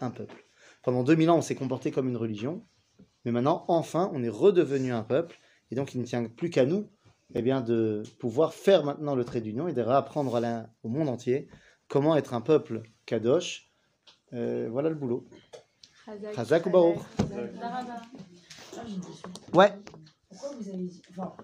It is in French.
un peuple. Pendant 2000 ans, on s'est comporté comme une religion, mais maintenant, enfin, on est redevenu un peuple, et donc il ne tient plus qu'à nous eh bien, de pouvoir faire maintenant le trait d'union et de réapprendre à la- au monde entier comment être un peuple kadosh. Euh, voilà le boulot. Chazak ou Ouais. Pourquoi vous avez. Enfin,